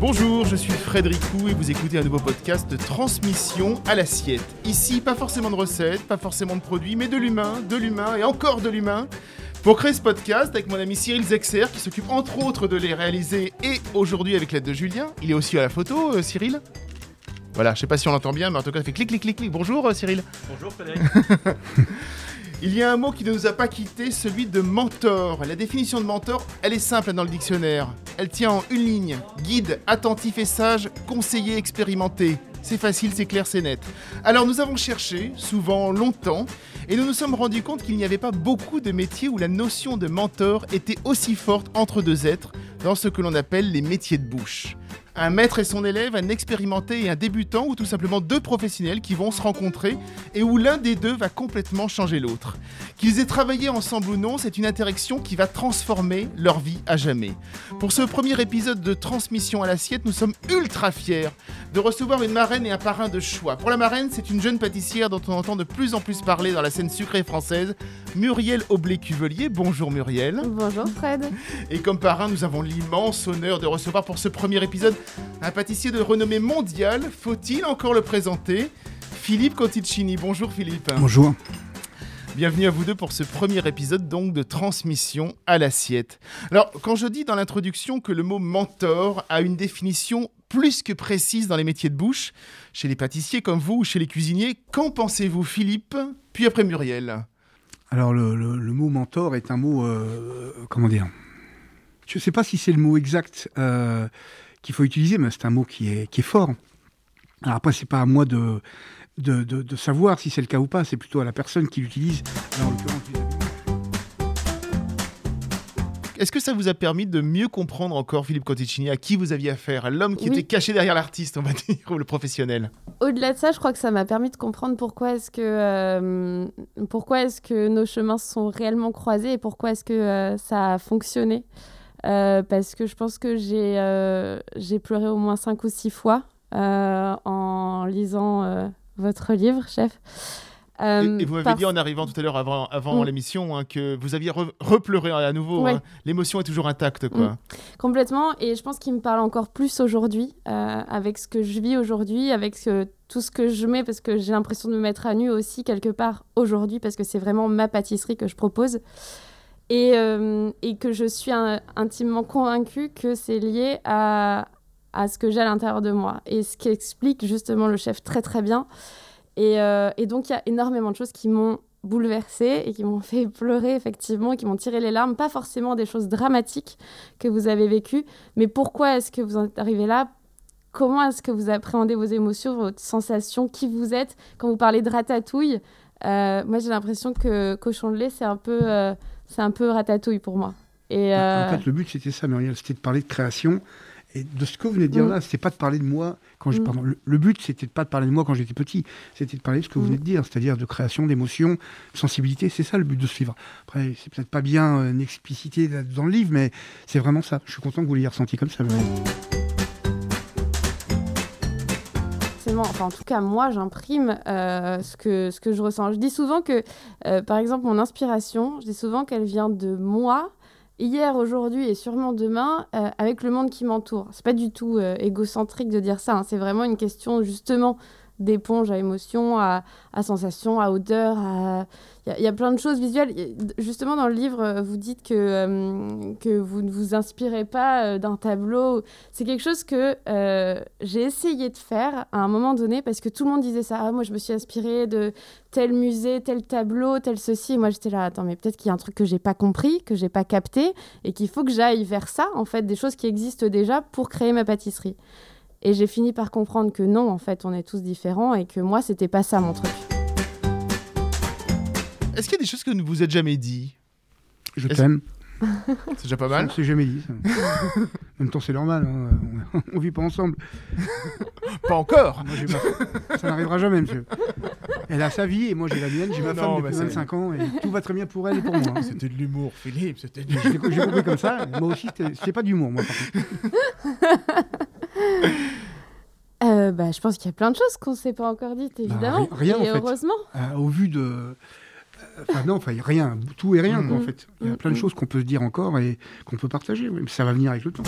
Bonjour, je suis Frédéricou et vous écoutez un nouveau podcast de transmission à l'assiette. Ici, pas forcément de recettes, pas forcément de produits, mais de l'humain, de l'humain et encore de l'humain. Pour créer ce podcast avec mon ami Cyril Zexer qui s'occupe entre autres de les réaliser et aujourd'hui avec l'aide de Julien. Il est aussi à la photo, euh, Cyril Voilà, je sais pas si on l'entend bien, mais en tout cas, ça fait clic, clic, clic, clic. Bonjour euh, Cyril. Bonjour Frédéric. Il y a un mot qui ne nous a pas quitté, celui de mentor. La définition de mentor, elle est simple dans le dictionnaire. Elle tient en une ligne. Guide, attentif et sage, conseiller expérimenté. C'est facile, c'est clair, c'est net. Alors nous avons cherché, souvent longtemps, et nous nous sommes rendus compte qu'il n'y avait pas beaucoup de métiers où la notion de mentor était aussi forte entre deux êtres dans ce que l'on appelle les métiers de bouche. Un maître et son élève, un expérimenté et un débutant, ou tout simplement deux professionnels qui vont se rencontrer et où l'un des deux va complètement changer l'autre. Qu'ils aient travaillé ensemble ou non, c'est une interaction qui va transformer leur vie à jamais. Pour ce premier épisode de Transmission à l'assiette, nous sommes ultra fiers de recevoir une marraine et un parrain de choix. Pour la marraine, c'est une jeune pâtissière dont on entend de plus en plus parler dans la scène sucrée française, Muriel Aublé-Cuvelier. Bonjour Muriel. Bonjour Fred. Et comme parrain, nous avons l'immense honneur de recevoir pour ce premier épisode un pâtissier de renommée mondiale. Faut-il encore le présenter Philippe Conticini. Bonjour Philippe. Bonjour. Bienvenue à vous deux pour ce premier épisode donc de transmission à l'assiette. Alors, quand je dis dans l'introduction que le mot mentor a une définition plus que précise dans les métiers de bouche, chez les pâtissiers comme vous ou chez les cuisiniers, qu'en pensez-vous Philippe Puis après Muriel? Alors le, le- le mot mentor est un mot, euh, comment dire? Je ne sais pas si c'est le mot exact euh, qu'il faut utiliser, mais c'est un mot qui est, qui est fort. Alors après, c'est pas à moi de, de, de- de savoir si c'est le cas ou pas, c'est plutôt à la personne qui l'utilise. Est-ce que ça vous a permis de mieux comprendre encore Philippe Conticini à qui vous aviez affaire à L'homme qui Oui. était caché derrière l'artiste, on va dire, ou le professionnel? Au-delà de ça, je crois que ça m'a permis de comprendre pourquoi est-ce que, euh, pourquoi est-ce que nos chemins se sont réellement croisés et pourquoi est-ce que euh, ça a fonctionné. Euh, parce que je pense que j'ai euh, j'ai pleuré au moins cinq ou six fois euh, en lisant votre livre, chef. Et, et vous m'avez parce- dit en arrivant tout à l'heure avant, avant Mm. l'émission hein, que vous aviez re- repleuré à nouveau. Ouais. hein. L'émotion est toujours intacte, quoi. Mm. Complètement, et je pense qu'il me parle encore plus aujourd'hui, avec ce que je vis aujourd'hui, avec ce- tout ce que je mets, parce que j'ai l'impression de me mettre à nu aussi quelque part aujourd'hui, parce que c'est vraiment ma pâtisserie que je propose. Et, euh, et que je suis intimement convaincue que c'est lié à, à ce que j'ai à l'intérieur de moi. Et ce qui explique justement le chef très très bien. Et, euh, et donc il y a énormément de choses qui m'ont bouleversée et qui m'ont fait pleurer effectivement, qui m'ont tiré les larmes, pas forcément des choses dramatiques que vous avez vécues, mais pourquoi est-ce que vous en êtes arrivé là? Comment est-ce que vous appréhendez vos émotions, vos sensations, qui vous êtes? Quand vous parlez de ratatouille, euh, moi j'ai l'impression que cochon de lait c'est un peu, c'est un peu ratatouille pour moi. Et euh, En fait, le but, c'était ça, Muriel, c'était de parler de création. Et de ce que vous venez de dire Mm. là, c'était pas de parler de moi quand je. Mm. Pardon, le, le but, c'était de pas de parler de moi quand j'étais petit. C'était de parler de ce que vous Mm. venez de dire, c'est-à-dire de création, d'émotion, de sensibilité. C'est ça le but de ce livre. Après, c'est peut-être pas bien euh, explicité dans le livre, mais c'est vraiment ça. Je suis content que vous l'ayez ressenti comme ça. Muriel. Enfin en tout cas moi j'imprime euh, ce, que, je ressens. Je dis souvent que, euh, par exemple, mon inspiration, je dis souvent qu'elle vient de moi, hier, aujourd'hui et sûrement demain, euh, avec le monde qui m'entoure. C'est pas du tout égocentrique de dire ça, hein. c'est vraiment une question justement d'éponge à émotion, à, à sensation, à odeur, à... Il y, a- plein de choses visuelles. Justement, dans le livre, euh, vous dites que, euh, que vous ne vous inspirez pas euh, d'un tableau. C'est quelque chose que j'ai essayé de faire à un moment donné parce que tout le monde disait ça. Ah, moi, je me suis inspirée de tel musée, tel tableau, tel ceci. Et moi, j'étais là, attends, mais peut-être qu'il y a un truc que j'ai pas compris, que j'ai pas capté et qu'il faut que j'aille vers ça, en fait, des choses qui existent déjà pour créer ma pâtisserie. Et j'ai fini par comprendre que non, en fait, on est tous différents et que moi, c'était pas ça mon truc. Est-ce qu'il y a des choses que vous ne vous êtes jamais dit? Je t'aime. C'est déjà pas Ça, mal. on s'est jamais dit. ça. en même temps, c'est normal. hein. On, vit pas ensemble. Pas encore. Moi, j'ai ma- Ça n'arrivera jamais, monsieur. Elle a sa vie et moi, j'ai la mienne. J'ai ma Non, femme bah, depuis c'est- 25 ans et tout va très bien pour elle et pour moi. hein. C'était de l'humour, Philippe. C'était de... J'ai compris comme ça. Moi aussi, c'était- c'était pas d'humour, moi, par contre. Euh, bah, je pense qu'il y a plein de choses qu'on ne s'est pas encore dites, évidemment. Bah, ri- rien, et en fait. heureusement. Euh, au vu de. euh, Enfin, non, enfin, rien. Tout et rien, quoi, en Mhm. fait. Il y a plein de choses qu'on peut se dire encore et qu'on peut partager. mais ça va venir avec le temps.